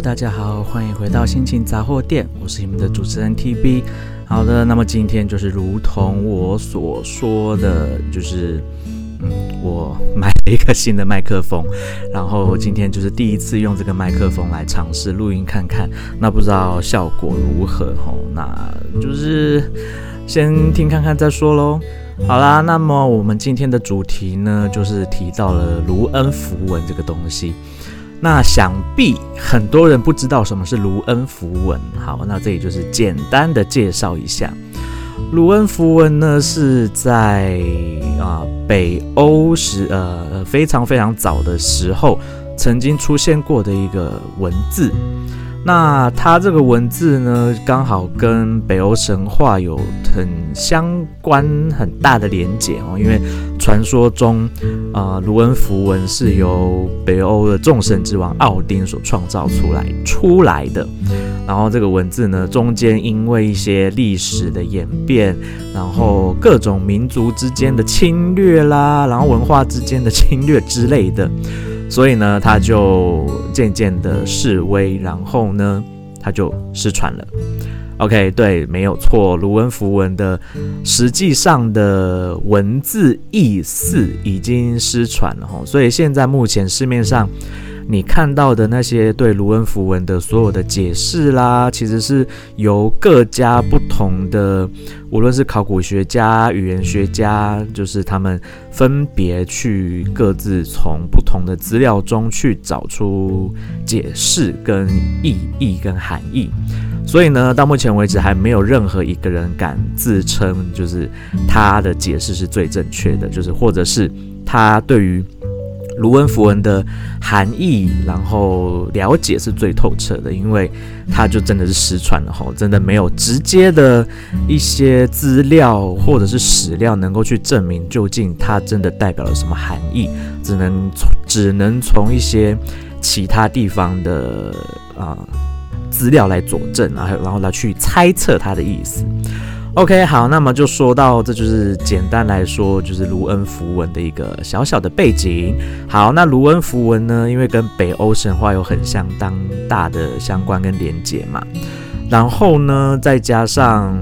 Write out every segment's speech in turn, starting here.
大家好，欢迎回到心情杂货店，我是你们的主持人 TB。好的，那么今天就是如同我所说的，就是嗯，我买了一个新的麦克风，然后今天就是第一次用这个麦克风来尝试录音看看，那不知道效果如何哦？那就是先听看看再说喽。好啦，那么我们今天的主题呢，就是提到了卢恩符文这个东西。那想必很多人不知道什么是卢恩符文。好，那这里就是简单的介绍一下，卢恩符文呢是在啊、北欧时呃非常非常早的时候曾经出现过的一个文字。那它这个文字呢，刚好跟北欧神话有很相关很大的连结哦，因为传说中，呃，卢恩符文是由北欧的众神之王奥丁所创造出来出来的。然后这个文字呢，中间因为一些历史的演变，然后各种民族之间的侵略啦，然后文化之间的侵略之类的。所以呢，他就渐渐的示威，然后呢，他就失传了。OK，对，没有错，卢恩符文的实际上的文字意思已经失传了哈。所以现在目前市面上。你看到的那些对卢恩符文的所有的解释啦，其实是由各家不同的，无论是考古学家、语言学家，就是他们分别去各自从不同的资料中去找出解释跟意义跟含义。所以呢，到目前为止还没有任何一个人敢自称就是他的解释是最正确的，就是或者是他对于。卢恩符文的含义，然后了解是最透彻的，因为它就真的是失传了吼，真的没有直接的一些资料或者是史料能够去证明究竟它真的代表了什么含义，只能只能从一些其他地方的啊、资料来佐证，然后然后来去猜测它的意思。OK，好，那么就说到，这就是简单来说，就是卢恩符文的一个小小的背景。好，那卢恩符文呢，因为跟北欧神话有很相当大的相关跟连结嘛，然后呢，再加上。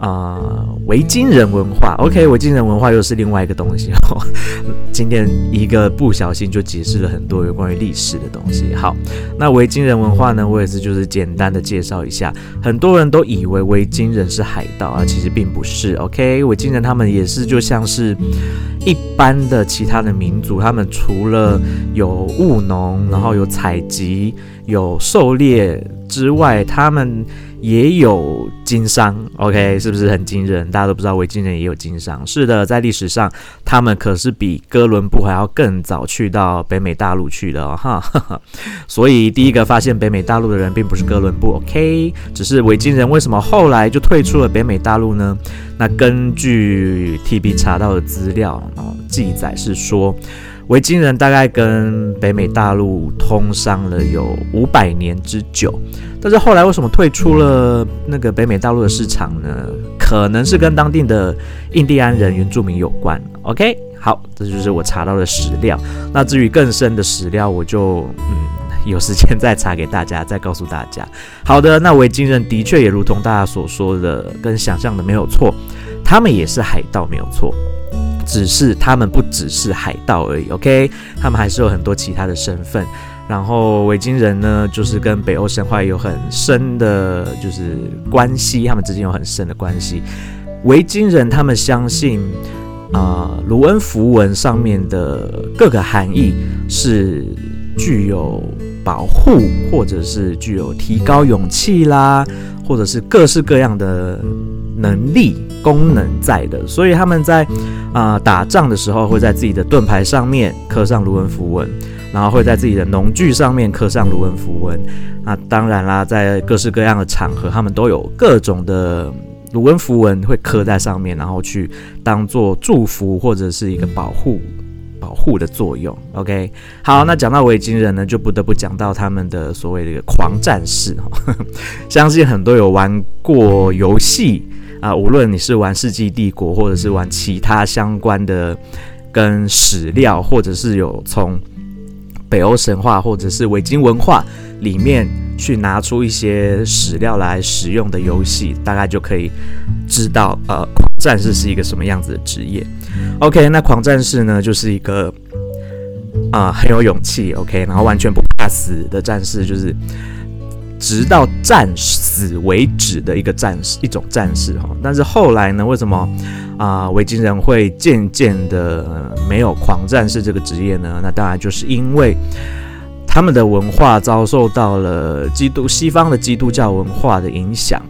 啊，维京人文化，OK，维京人文化又是另外一个东西哦。今天一个不小心就解释了很多有关于历史的东西。好，那维京人文化呢，我也是就是简单的介绍一下。很多人都以为维京人是海盗啊，其实并不是。OK，维京人他们也是就像是一般的其他的民族，他们除了有务农，然后有采集，有狩猎之外，他们。也有经商，OK，是不是很惊人？大家都不知道维京人也有经商。是的，在历史上，他们可是比哥伦布还要更早去到北美大陆去的哦，哈。所以第一个发现北美大陆的人并不是哥伦布，OK，只是维京人为什么后来就退出了北美大陆呢？那根据 TB 查到的资料，哦，记载是说。维京人大概跟北美大陆通商了有五百年之久，但是后来为什么退出了那个北美大陆的市场呢？可能是跟当地的印第安人原住民有关。OK，好，这就是我查到的史料。那至于更深的史料，我就嗯有时间再查给大家，再告诉大家。好的，那维京人的确也如同大家所说的，跟想象的没有错，他们也是海盗，没有错。只是他们不只是海盗而已，OK，他们还是有很多其他的身份。然后维京人呢，就是跟北欧神话有很深的，就是关系，他们之间有很深的关系。维京人他们相信，啊、呃，卢恩符文上面的各个含义是具有保护，或者是具有提高勇气啦，或者是各式各样的。能力功能在的，所以他们在啊、打仗的时候，会在自己的盾牌上面刻上卢恩符文，然后会在自己的农具上面刻上卢恩符文。那当然啦，在各式各样的场合，他们都有各种的卢恩符文会刻在上面，然后去当做祝福或者是一个保护保护的作用。OK，好，那讲到维京人呢，就不得不讲到他们的所谓的狂战士。相信很多有玩过游戏。啊，无论你是玩《世纪帝国》，或者是玩其他相关的跟史料，或者是有从北欧神话或者是维京文化里面去拿出一些史料来使用的游戏，大概就可以知道，呃，狂战士是一个什么样子的职业。OK，那狂战士呢，就是一个啊、很有勇气，OK，然后完全不怕死的战士，就是直到战死为止的一个战士，一种战士哈。但是后来呢，为什么啊、维京人会渐渐的、没有狂战士这个职业呢？那当然就是因为他们的文化遭受到了基督西方的基督教文化的影响，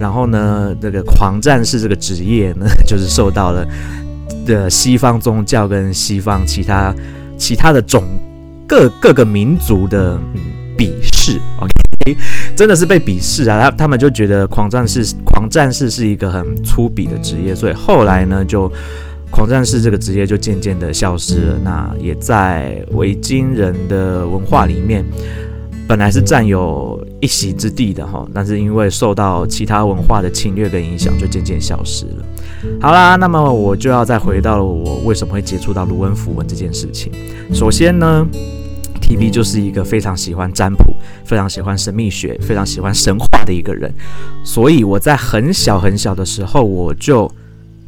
然后呢，这个狂战士这个职业呢，就是受到了。的西方宗教跟西方其他其他的种各各个民族的鄙视，OK，真的是被鄙视啊！他他们就觉得狂战士狂战士是一个很粗鄙的职业，所以后来呢，就狂战士这个职业就渐渐的消失了。那也在维京人的文化里面，本来是占有一席之地的哈，但是因为受到其他文化的侵略跟影响，就渐渐消失了。好啦，那么我就要再回到我为什么会接触到卢恩符文这件事情。首先呢，TB 就是一个非常喜欢占卜、非常喜欢神秘学、非常喜欢神话的一个人，所以我在很小很小的时候，我就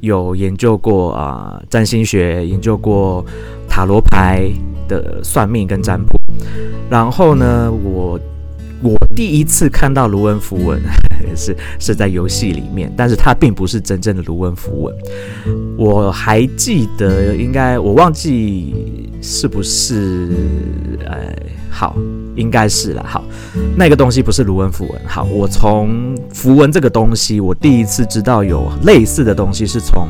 有研究过啊、占星学，研究过塔罗牌的算命跟占卜。然后呢，我。我第一次看到卢恩符文 是是在游戏里面，但是它并不是真正的卢恩符文。我还记得，应该我忘记是不是，呃，好，应该是了。好，那个东西不是卢恩符文。好，我从符文这个东西，我第一次知道有类似的东西是从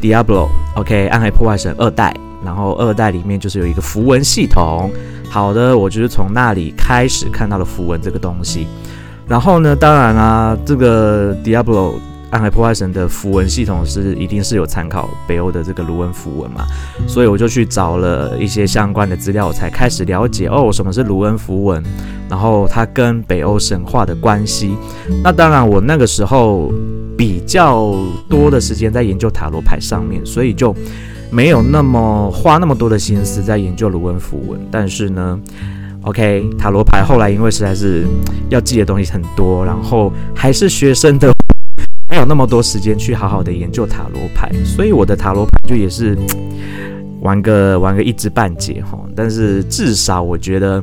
Diablo，OK，暗黑破坏神二代。然后二代里面就是有一个符文系统，好的，我就是从那里开始看到了符文这个东西。然后呢，当然啊，这个 Diablo 暗黑破坏神的符文系统是一定是有参考北欧的这个卢恩符文嘛，所以我就去找了一些相关的资料，我才开始了解哦，什么是卢恩符文，然后它跟北欧神话的关系。那当然，我那个时候比较多的时间在研究塔罗牌上面，所以就。没有那么花那么多的心思在研究卢恩符文，但是呢，OK，塔罗牌后来因为实在是要记的东西很多，然后还是学生的，没有那么多时间去好好的研究塔罗牌，所以我的塔罗牌就也是玩个玩个一知半解哈。但是至少我觉得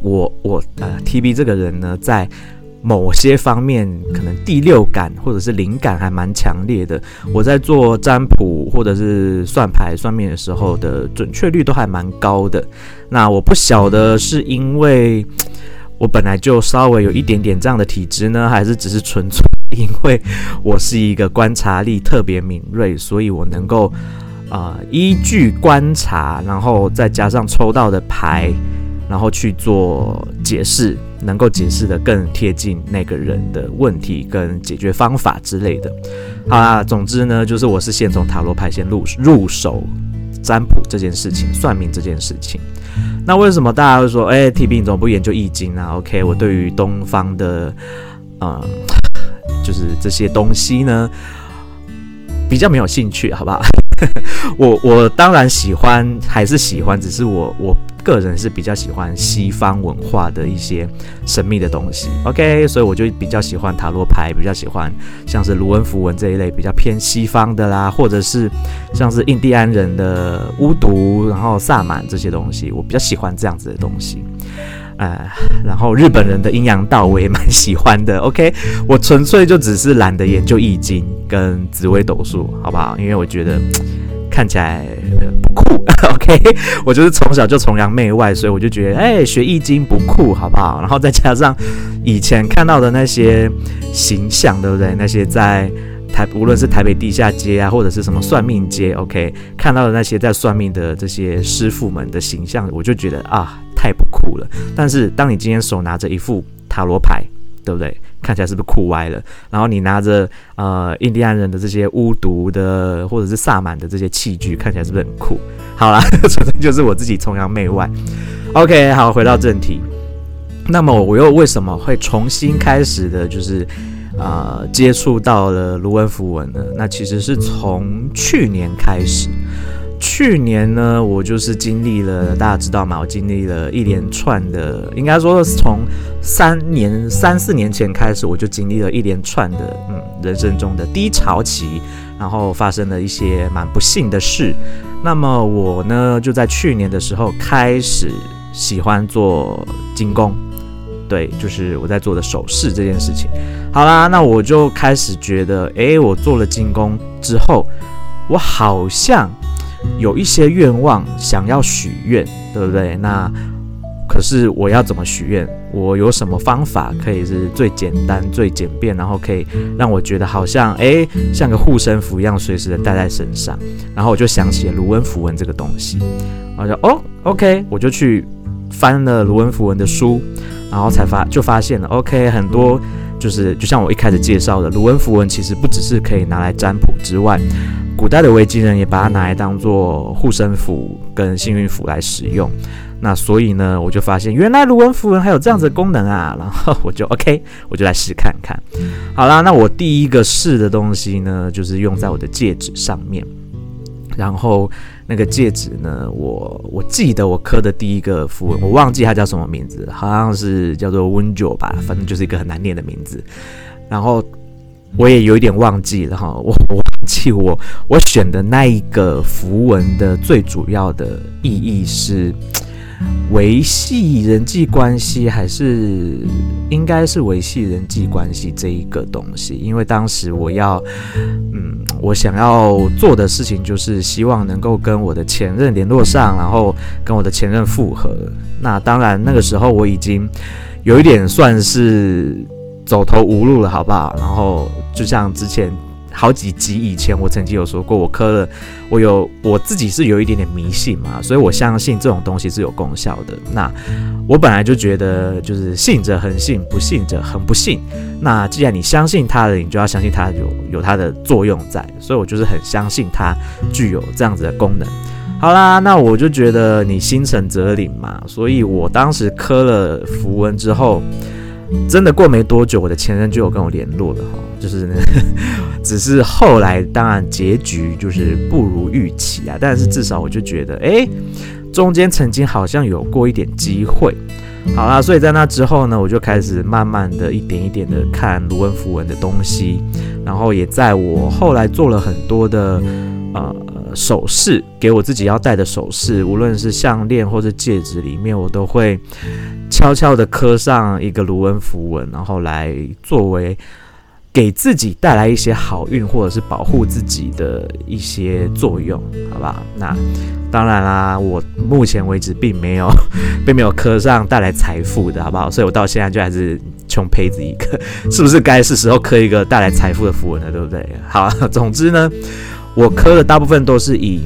我我呃 TB 这个人呢，在。某些方面可能第六感或者是灵感还蛮强烈的。我在做占卜或者是算牌算命的时候的准确率都还蛮高的。那我不晓得是因为 我本来就稍微有一点点这样的体质呢，还是只是纯粹因为我是一个观察力特别敏锐，所以我能够啊、依据观察，然后再加上抽到的牌，然后去做解释。能够解释的更贴近那个人的问题跟解决方法之类的。好啦，总之呢，就是我是先从塔罗牌先入入手占卜这件事情，算命这件事情。那为什么大家会说，哎，TB 你怎么不研究易经啊？OK，我对于东方的，嗯，就是这些东西呢，比较没有兴趣，好不好？我我当然喜欢，还是喜欢，只是我我。个人是比较喜欢西方文化的一些神秘的东西，OK，所以我就比较喜欢塔罗牌，比较喜欢像是卢恩符文这一类比较偏西方的啦，或者是像是印第安人的巫毒，然后萨满这些东西，我比较喜欢这样子的东西，呃，然后日本人的阴阳道我也蛮喜欢的，OK，我纯粹就只是懒得研究易经跟紫微斗数，好不好？因为我觉得。看起来不酷，OK，我就是从小就崇洋媚外，所以我就觉得，哎、学易经不酷，好不好？然后再加上以前看到的那些形象，对不对？那些在台，无论是台北地下街啊，或者是什么算命街，OK，看到的那些在算命的这些师傅们的形象，我就觉得啊，太不酷了。但是当你今天手拿着一副塔罗牌，对不对？看起来是不是酷歪了？然后你拿着呃印第安人的这些巫毒的或者是萨满的这些器具，看起来是不是很酷？好啦，纯粹就是我自己崇洋媚外。OK，好，回到正题。那么我又为什么会重新开始的，就是呃接触到了卢恩符文呢？那其实是从去年开始。去年呢，我就是经历了，大家知道吗？我经历了一连串的，应该说是从三年、三四年前开始，我就经历了一连串的，嗯，人生中的低潮期，然后发生了一些蛮不幸的事。那么我呢，就在去年的时候开始喜欢做金工，对，就是我在做的首饰这件事情。好啦，那我就开始觉得，诶，我做了金工之后，我好像。有一些愿望想要许愿，对不对？那可是我要怎么许愿？我有什么方法可以是最简单、最简便，然后可以让我觉得好像诶，像个护身符一样，随时的带在身上。然后我就想起了卢恩符文这个东西，我就哦，OK，我就去翻了卢恩符文的书，然后才发就发现了 OK 很多。就是就像我一开始介绍的，卢恩符文其实不只是可以拿来占卜之外，古代的维京人也把它拿来当做护身符跟幸运符来使用。那所以呢，我就发现原来卢恩符文还有这样子的功能啊，然后我就 OK，我就来试看看。好啦，那我第一个试的东西呢，就是用在我的戒指上面，然后。那个戒指呢？我我记得我刻的第一个符文，我忘记它叫什么名字，好像是叫做温酒吧，反正就是一个很难念的名字。然后我也有一点忘记了哈，我我忘记我我选的那一个符文的最主要的意义是。维系人际关系，还是应该是维系人际关系这一个东西，因为当时我要，嗯，我想要做的事情就是希望能够跟我的前任联络上，然后跟我的前任复合。那当然那个时候我已经有一点算是走投无路了，好不好？然后就像之前。好几集以前，我曾经有说过，我磕了，我有我自己是有一点点迷信嘛，所以我相信这种东西是有功效的。那我本来就觉得，就是信者恒信，不信者恒不信。那既然你相信它的，你就要相信它有有它的作用在，所以我就是很相信它具有这样子的功能。好啦，那我就觉得你心诚则灵嘛，所以我当时磕了符文之后。真的过没多久，我的前任就有跟我联络了哈，就是呢，只是后来当然结局就是不如预期啊，但是至少我就觉得，哎，中间曾经好像有过一点机会，好啦，所以在那之后呢，我就开始慢慢的一点一点的看卢恩符文的东西，然后也在我后来做了很多的呃。首饰给我自己要戴的首饰，无论是项链或者戒指里面，我都会悄悄的刻上一个卢恩符文，然后来作为给自己带来一些好运或者是保护自己的一些作用，好不好？那当然啦，我目前为止并没有 并没有磕上带来财富的，好不好？所以我到现在就还是穷胚子一个，是不是该是时候磕一个带来财富的符文了？对不对？好，总之呢。我磕的大部分都是以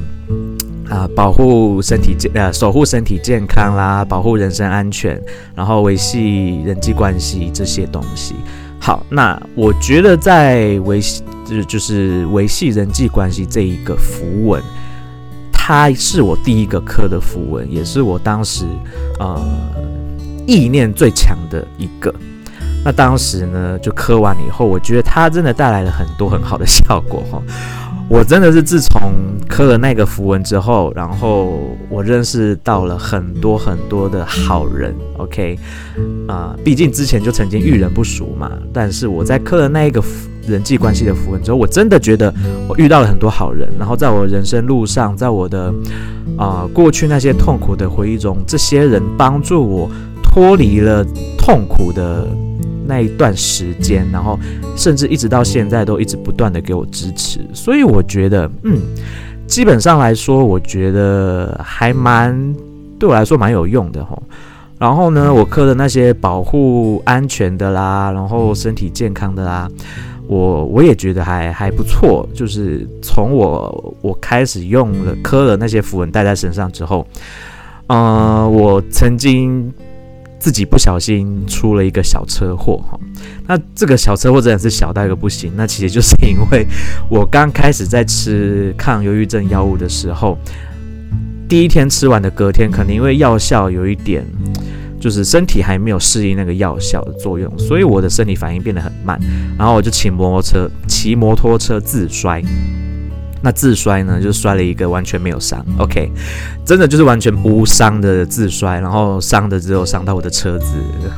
啊、保护身体健呃守护身体健康啦，保护人身安全，然后维系人际关系这些东西。好，那我觉得在维系就是维系人际关系这一个符文，它是我第一个磕的符文，也是我当时呃意念最强的一个。那当时呢就磕完以后，我觉得它真的带来了很多很好的效果哈。我真的是自从刻了那个符文之后，然后我认识到了很多很多的好人。OK，啊、毕竟之前就曾经遇人不淑嘛。但是我在刻了那一个人际关系的符文之后，我真的觉得我遇到了很多好人。然后在我人生路上，在我的啊、过去那些痛苦的回忆中，这些人帮助我脱离了痛苦的。那一段时间，然后甚至一直到现在都一直不断的给我支持，所以我觉得，嗯，基本上来说，我觉得还蛮对我来说蛮有用的吼。然后呢，我刻的那些保护安全的啦，然后身体健康的啦，我我也觉得还还不错。就是从我我开始用了刻了那些符文带在身上之后，嗯、呃，我曾经。自己不小心出了一个小车祸哈，那这个小车祸真的是小到一个不行。那其实就是因为我刚开始在吃抗忧郁症药物的时候，第一天吃完的隔天，可能因为药效有一点，就是身体还没有适应那个药效的作用，所以我的身体反应变得很慢，然后我就骑摩托车骑摩托车自摔。那自摔呢，就摔了一个完全没有伤，OK，真的就是完全无伤的自摔，然后伤的只有伤到我的车子，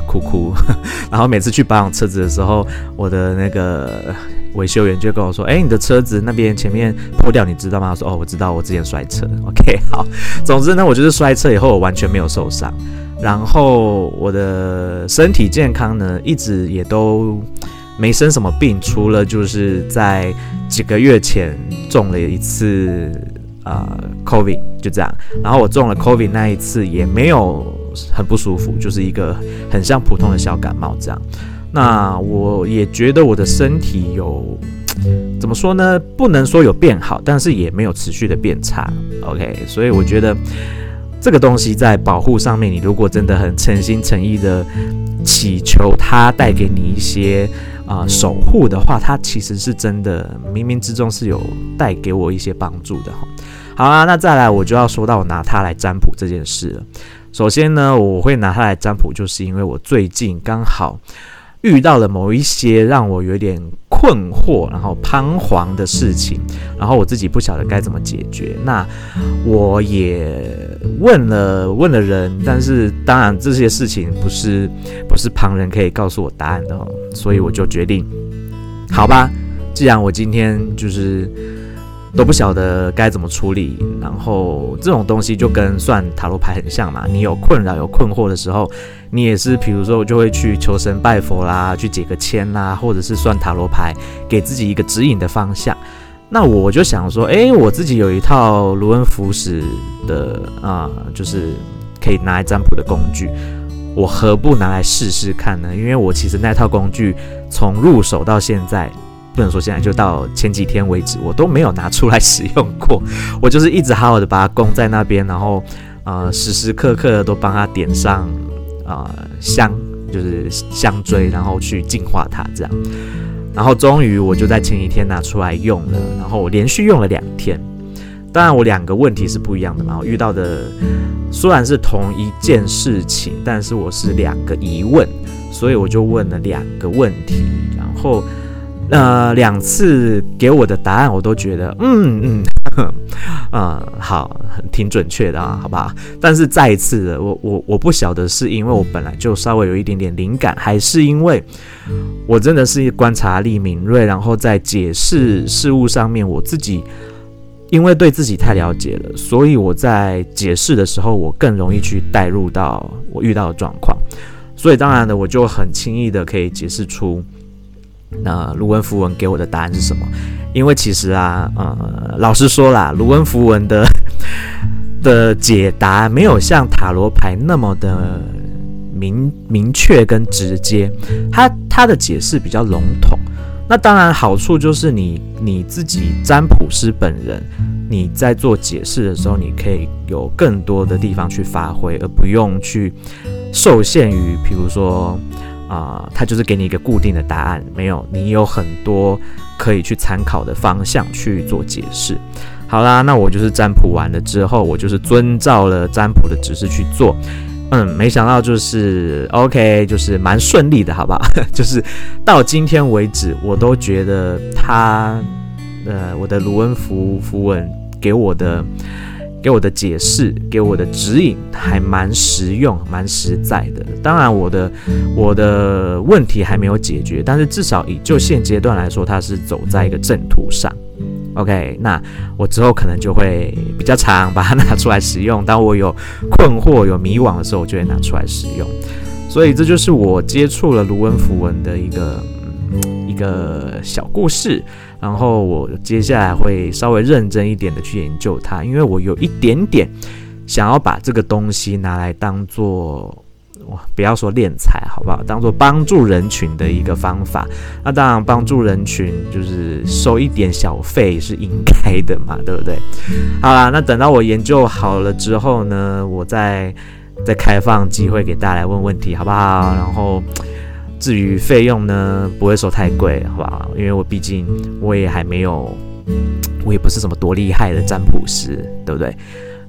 哭哭。然后每次去保养车子的时候，我的那个维修员就跟我说：“哎，你的车子那边前面破掉，你知道吗？”我说：“哦，我知道，我之前摔车。”OK，好。总之呢，我就是摔车以后，我完全没有受伤，然后我的身体健康呢，一直也都。没生什么病，除了就是在几个月前中了一次、呃、COVID，就这样。然后我中了 COVID 那一次也没有很不舒服，就是一个很像普通的小感冒这样。那我也觉得我的身体有怎么说呢？不能说有变好，但是也没有持续的变差。OK，所以我觉得这个东西在保护上面，你如果真的很诚心诚意的祈求它带给你一些。啊、守护的话，它其实是真的，冥冥之中是有带给我一些帮助的哈。好啊，那再来我就要说到我拿它来占卜这件事了。首先呢，我会拿它来占卜，就是因为我最近刚好遇到了某一些让我有点困惑，然后彷徨的事情，然后我自己不晓得该怎么解决。那我也问了问了人，但是当然这些事情不是不是旁人可以告诉我答案的哦，所以我就决定，好吧，既然我今天就是。都不晓得该怎么处理，然后这种东西就跟算塔罗牌很像嘛。你有困扰、有困惑的时候，你也是，比如说就会去求神拜佛啦，去解个签啦，或者是算塔罗牌，给自己一个指引的方向。那我就想说，诶，我自己有一套卢恩符使的啊、就是可以拿来占卜的工具，我何不拿来试试看呢？因为我其实那套工具从入手到现在。不能说现在，就到前几天为止，我都没有拿出来 使用过。我就是一直好好的把它供在那边，然后呃时时刻刻都帮它点上啊、呃、香，就是香锥，然后去净化它这样。然后终于我就在前几天拿出来用了，然后我连续用了两天。当然我两个问题是不一样的嘛，我遇到的虽然是同一件事情，但是我是两个疑问，所以我就问了两个问题，然后。呃，两次给我的答案我都觉得，嗯嗯，嗯，呃，好，挺准确的啊，好吧。但是再一次的，我我我不晓得是因为我本来就稍微有一点点灵感，还是因为我真的是观察力敏锐，然后在解释事物上面，我自己因为对自己太了解了，所以我在解释的时候，我更容易去带入到我遇到的状况，所以当然的，我就很轻易的可以解释出。那卢恩符文给我的答案是什么？因为其实啊，呃，老实说啦，卢恩符文的 的解答没有像塔罗牌那么的明明确跟直接，它它的解释比较笼统。那当然好处就是你你自己占卜师本人，你在做解释的时候，你可以有更多的地方去发挥，而不用去受限于，比如说。啊、呃，它就是给你一个固定的答案，没有，你有很多可以去参考的方向去做解释。好啦，那我就是占卜完了之后，我就是遵照了占卜的指示去做。嗯，没想到就是 OK，就是蛮顺利的，好不好？就是到今天为止，我都觉得他，呃，我的卢恩符符文给我的。给我的解释，给我的指引，还蛮实用，蛮实在的。当然，我的我的问题还没有解决，但是至少以就现阶段来说，它是走在一个正途上。OK，那我之后可能就会比较常把它拿出来使用。当我有困惑、有迷惘的时候，我就会拿出来使用。所以这就是我接触了卢恩符文的一个、嗯、一个小故事。然后我接下来会稍微认真一点的去研究它，因为我有一点点想要把这个东西拿来当做，哇，不要说敛财，好不好？当做帮助人群的一个方法。那当然，帮助人群就是收一点小费是应该的嘛，对不对？好啦，那等到我研究好了之后呢，我再再开放机会给大家来问问题，好不好？然后。至于费用呢，不会说太贵，好不好？因为我毕竟我也还没有，我也不是什么多厉害的占卜师，对不对？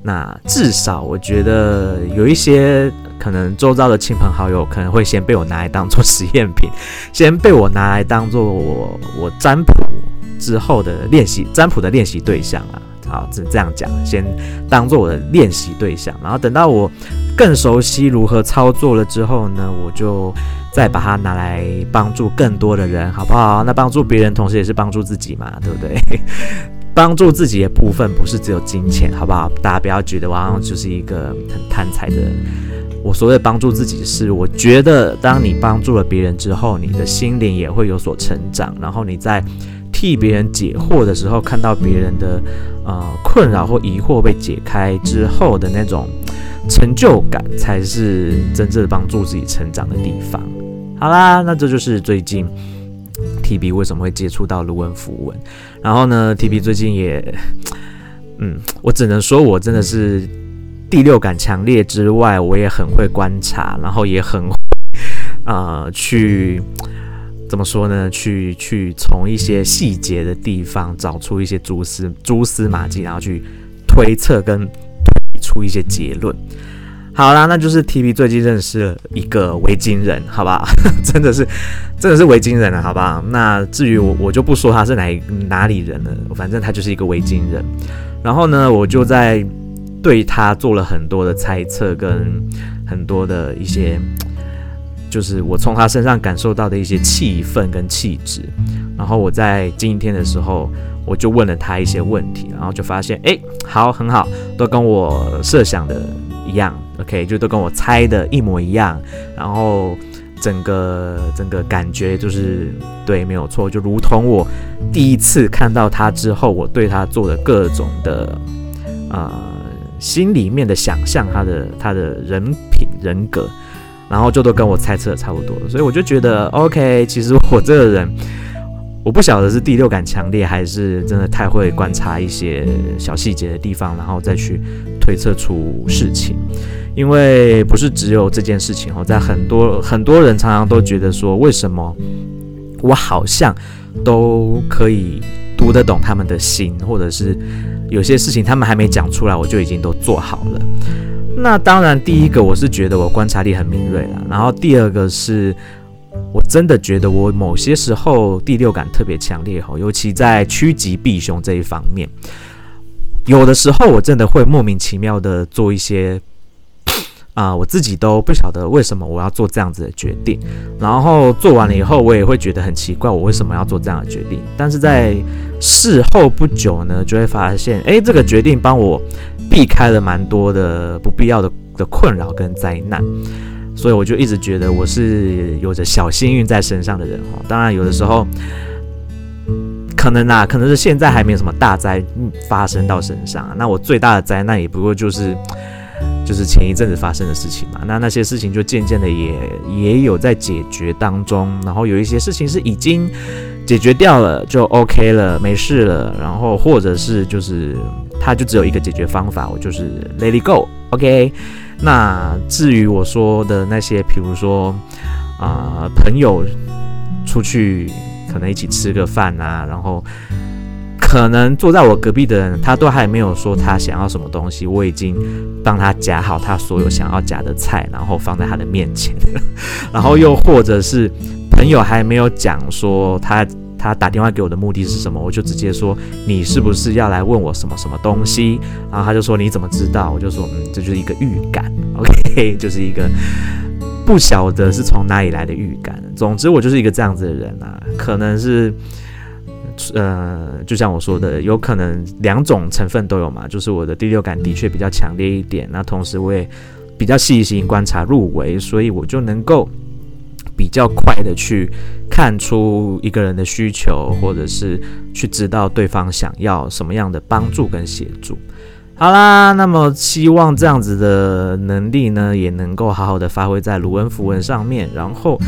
那至少我觉得有一些可能周遭的亲朋好友可能会先被我拿来当做实验品，先被我拿来当做我我占卜之后的练习占卜的练习对象啊。好，只这样讲，先当做我的练习对象，然后等到我更熟悉如何操作了之后呢，我就再把它拿来帮助更多的人，好不好？那帮助别人，同时也是帮助自己嘛，对不对？帮助自己的部分不是只有金钱，好不好？大家不要觉得我好像就是一个很贪财的人。我所谓帮助自己是，我觉得当你帮助了别人之后，你的心灵也会有所成长，然后你在。替别人解惑的时候，看到别人的呃困扰或疑惑被解开之后的那种成就感，才是真正帮助自己成长的地方。好啦，那这就是最近 TB 为什么会接触到卢恩符文。然后呢，TB 最近也，嗯，我只能说我真的是第六感强烈之外，我也很会观察，然后也很会呃去。怎么说呢？去去从一些细节的地方找出一些蛛丝蛛丝马迹，然后去推测跟推出一些结论。好啦，那就是 TB 最近认识了一个维京人，好不好？真的是真的是维京人了，好不好？那至于我，我就不说他是哪哪里人了，反正他就是一个维京人。然后呢，我就在对他做了很多的猜测跟很多的一些。就是我从他身上感受到的一些气氛跟气质，然后我在今天的时候，我就问了他一些问题，然后就发现，哎，好，很好，都跟我设想的一样，OK，就都跟我猜的一模一样，然后整个整个感觉就是对，没有错，就如同我第一次看到他之后，我对他做的各种的，呃，心里面的想象，他的他的人品人格。然后就都跟我猜测的差不多，所以我就觉得 OK。其实我这个人，我不晓得是第六感强烈，还是真的太会观察一些小细节的地方，然后再去推测出事情。因为不是只有这件事情哦，在很多很多人常常都觉得说，为什么我好像都可以读得懂他们的心，或者是有些事情他们还没讲出来，我就已经都做好了。那当然，第一个我是觉得我观察力很敏锐了，然后第二个是我真的觉得我某些时候第六感特别强烈吼，尤其在趋吉避凶这一方面，有的时候我真的会莫名其妙的做一些啊，我自己都不晓得为什么我要做这样子的决定，然后做完了以后，我也会觉得很奇怪，我为什么要做这样的决定？但是在事后不久呢，就会发现，诶，这个决定帮我。避开了蛮多的不必要的的困扰跟灾难，所以我就一直觉得我是有着小幸运在身上的人哦。当然，有的时候可能啊，可能是现在还没有什么大灾发生到身上。那我最大的灾难也不过就是就是前一阵子发生的事情嘛。那那些事情就渐渐的也也有在解决当中，然后有一些事情是已经解决掉了，就 OK 了，没事了。然后或者是就是。它就只有一个解决方法，我就是 let it go，OK。那至于我说的那些，比如说啊、朋友出去可能一起吃个饭啊，然后可能坐在我隔壁的人，他都还没有说他想要什么东西，我已经帮他夹好他所有想要夹的菜，然后放在他的面前。然后又或者是朋友还没有讲说他。他打电话给我的目的是什么？我就直接说，你是不是要来问我什么什么东西？然后他就说，你怎么知道？我就说嗯，这就是一个预感，OK，就是一个不晓得是从哪里来的预感。总之我就是一个这样子的人啊，可能是呃，就像我说的，有可能两种成分都有嘛，就是我的第六感的确比较强烈一点，那同时我也比较细心观察入微，所以我就能够。比较快的去看出一个人的需求，或者是去知道对方想要什么样的帮助跟协助。好啦，那么希望这样子的能力呢，也能够好好的发挥在卢恩符文上面，然后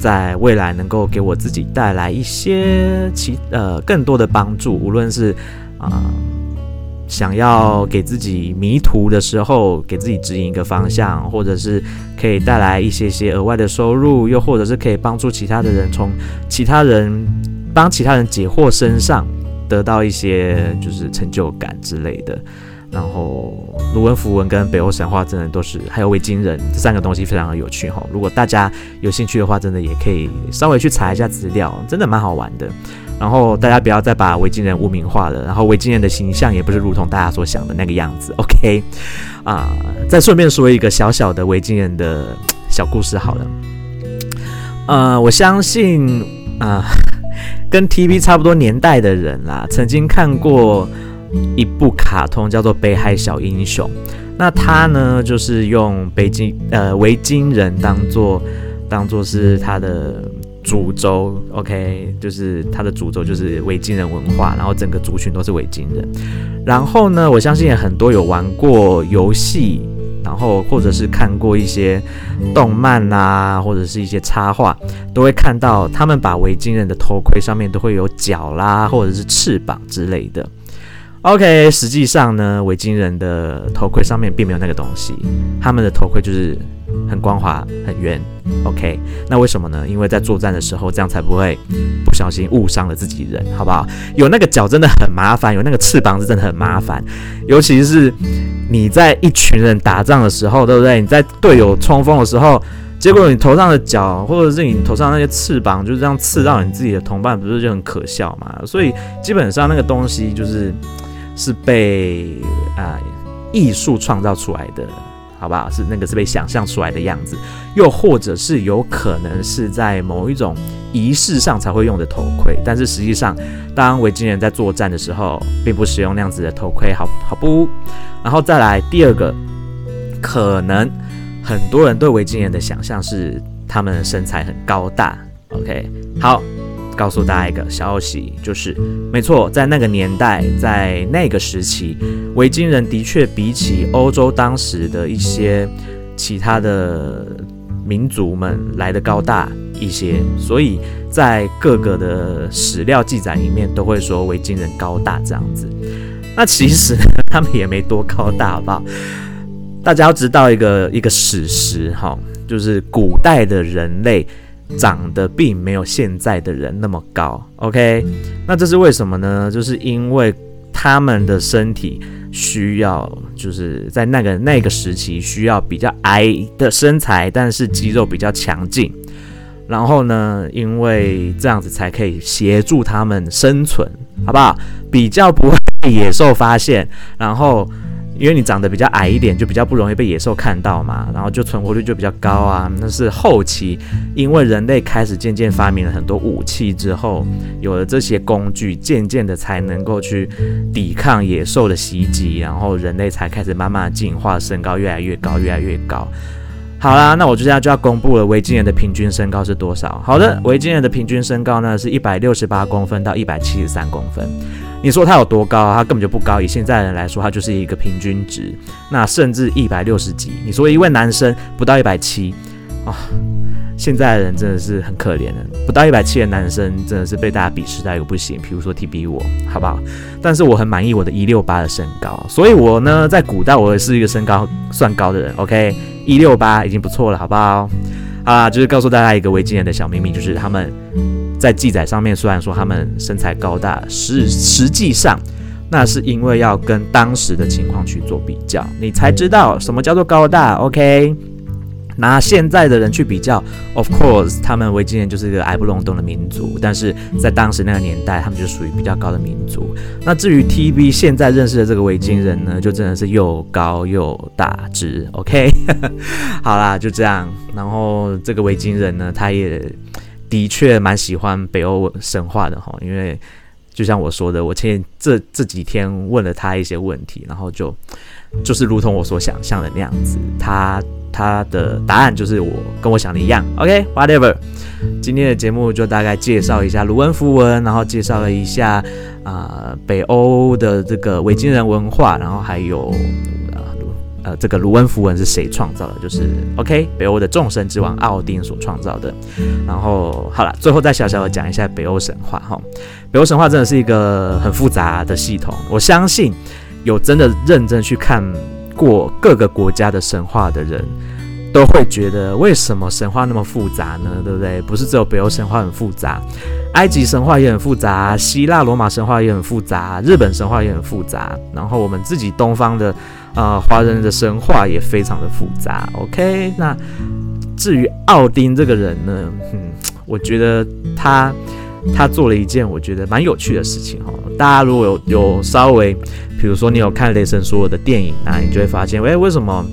在未来能够给我自己带来一些其呃更多的帮助，无论是啊。想要给自己迷途的时候，给自己指引一个方向，或者是可以带来一些些额外的收入，又或者是可以帮助其他的人，从其他人帮其他人解惑身上得到一些就是成就感之类的。然后卢恩符文跟北欧神话真的都是，还有维京人这三个东西非常的有趣哈。如果大家有兴趣的话，真的也可以稍微去查一下资料，真的蛮好玩的。然后大家不要再把维京人污名化了，然后维京人的形象也不是如同大家所想的那个样子。OK，啊，再顺便说一个小小的维京人的小故事好了。呃，我相信啊，跟 TV 差不多年代的人啦，曾经看过一部卡通叫做《北海小英雄》。那他呢，就是用北京呃维京人当做当做是他的主轴，OK，就是他的主轴就是维京人文化，然后整个族群都是维京人。然后呢，我相信也很多有玩过游戏。然后，或者是看过一些动漫啊，或者是一些插画，都会看到他们把维京人的头盔上面都会有角啦，或者是翅膀之类的。OK，实际上呢，维京人的头盔上面并没有那个东西，他们的头盔就是很光滑、很圆。OK，那为什么呢？因为在作战的时候，这样才不会不小心误伤了自己人，好不好？有那个脚真的很麻烦，有那个翅膀是真的很麻烦，尤其是你在一群人打仗的时候，对不对？你在队友冲锋的时候，结果你头上的角或者是你头上那些翅膀就这样刺到你自己的同伴，不是就很可笑吗？所以基本上那个东西就是是被啊艺术创造出来的。好不好？是那个是被想象出来的样子，又或者是有可能是在某一种仪式上才会用的头盔，但是实际上，当维京人在作战的时候，并不使用那样子的头盔，好好不？然后再来第二个，可能很多人对维京人的想象是他们身材很高大。OK，好。告诉大家一个消息，就是没错，在那个年代，在那个时期，维京人的确比起欧洲当时的一些其他的民族们来得高大一些，所以在各个的史料记载里面都会说维京人高大这样子。那其实他们也没多高大，好不好？大家要知道一个一个史实哈，就是古代的人类。长得并没有现在的人那么高，OK？那这是为什么呢？就是因为他们的身体需要，就是在那个那个时期需要比较矮的身材，但是肌肉比较强劲。然后呢，因为这样子才可以协助他们生存，好不好？比较不会被野兽发现，然后。因为你长得比较矮一点，就比较不容易被野兽看到嘛，然后就存活率就比较高啊。那是后期，因为人类开始渐渐发明了很多武器之后，有了这些工具，渐渐的才能够去抵抗野兽的袭击，然后人类才开始慢慢进化，身高越来越高，越来越高。好啦，那我就现在就要公布了维京人的平均身高是多少？好的，维京人的平均身高呢是一百六十八公分到一百七十三公分。你说他有多高？他根本就不高。以现在人来说，他就是一个平均值。那甚至一百六十几。你说一位男生不到一百七啊？现在的人真的是很可怜的，不到一百七的男生真的是被大家鄙视到一个不行。比如说 TB 我，好不好？但是我很满意我的一六八的身高，所以我呢在古代我也是一个身高算高的人。OK，一六八已经不错了，好不好？啊，就是告诉大家一个维京人的小秘密，就是他们。在记载上面，虽然说他们身材高大，实实际上那是因为要跟当时的情况去做比较，你才知道什么叫做高大。OK，拿现在的人去比较，Of course，他们维京人就是一个矮不隆咚的民族，但是在当时那个年代，他们就属于比较高的民族。那至于 TB 现在认识的这个维京人呢，就真的是又高又大只。OK，好啦，就这样。然后这个维京人呢，他也。的确蛮喜欢北欧神话的哈，因为就像我说的，我前这这几天问了他一些问题，然后就就是如同我所想象的那样子，他他的答案就是我跟我想的一样。OK，whatever，今天的节目就大概介绍一下卢恩符文，然后介绍了一下啊、北欧的这个维京人文化，然后还有啊。呃，这个卢恩符文是谁创造的？就是 OK，北欧的众神之王奥丁所创造的。然后好了，最后再小小的讲一下北欧神话哈。北欧神话真的是一个很复杂的系统，我相信有真的认真去看过各个国家的神话的人，都会觉得为什么神话那么复杂呢？对不对？不是只有北欧神话很复杂，埃及神话也很复杂，希腊罗马神话也很复杂，日本神话也很复杂。然后我们自己东方的。啊，华人的神话也非常的复杂。OK，那至于奥丁这个人呢，嗯，我觉得他他做了一件我觉得蛮有趣的事情哈。大家如果有有稍微，比如说你有看雷神所有的电影啊，你就会发现，哎，为什么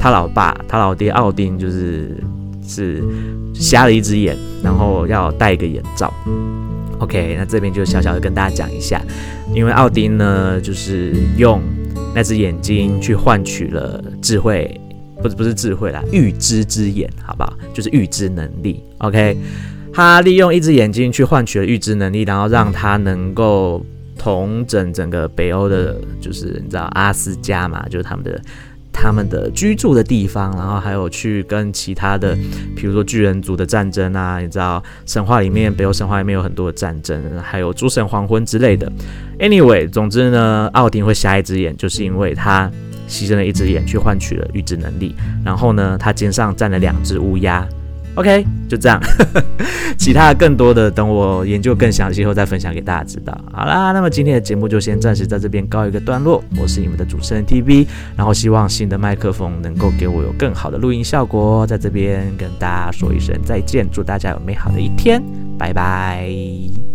他老爸他老爹奥丁就是是瞎了一只眼，然后要戴一个眼罩？OK，那这边就小小的跟大家讲一下，因为奥丁呢就是用那只眼睛去换取了智慧。不是不是智慧啦，预知之眼，好不好？就是预知能力。OK，他利用一只眼睛去换取了预知能力，然后让他能够统整整个北欧的，就是你知道阿斯加嘛，就是他们的他们的居住的地方，然后还有去跟其他的，比如说巨人族的战争啊，你知道神话里面北欧神话里面有很多的战争，还有诸神黄昏之类的。Anyway，总之呢，奥丁会瞎一只眼，就是因为他。牺牲了一只眼去换取了预知能力，然后呢，他肩上站了两只乌鸦。OK，就这样，其他更多的等我研究更详细后再分享给大家知道。好啦，那么今天的节目就先暂时在这边告一个段落。我是你们的主持人 TV，然后希望新的麦克风能够给我有更好的录音效果。在这边跟大家说一声再见，祝大家有美好的一天，拜拜。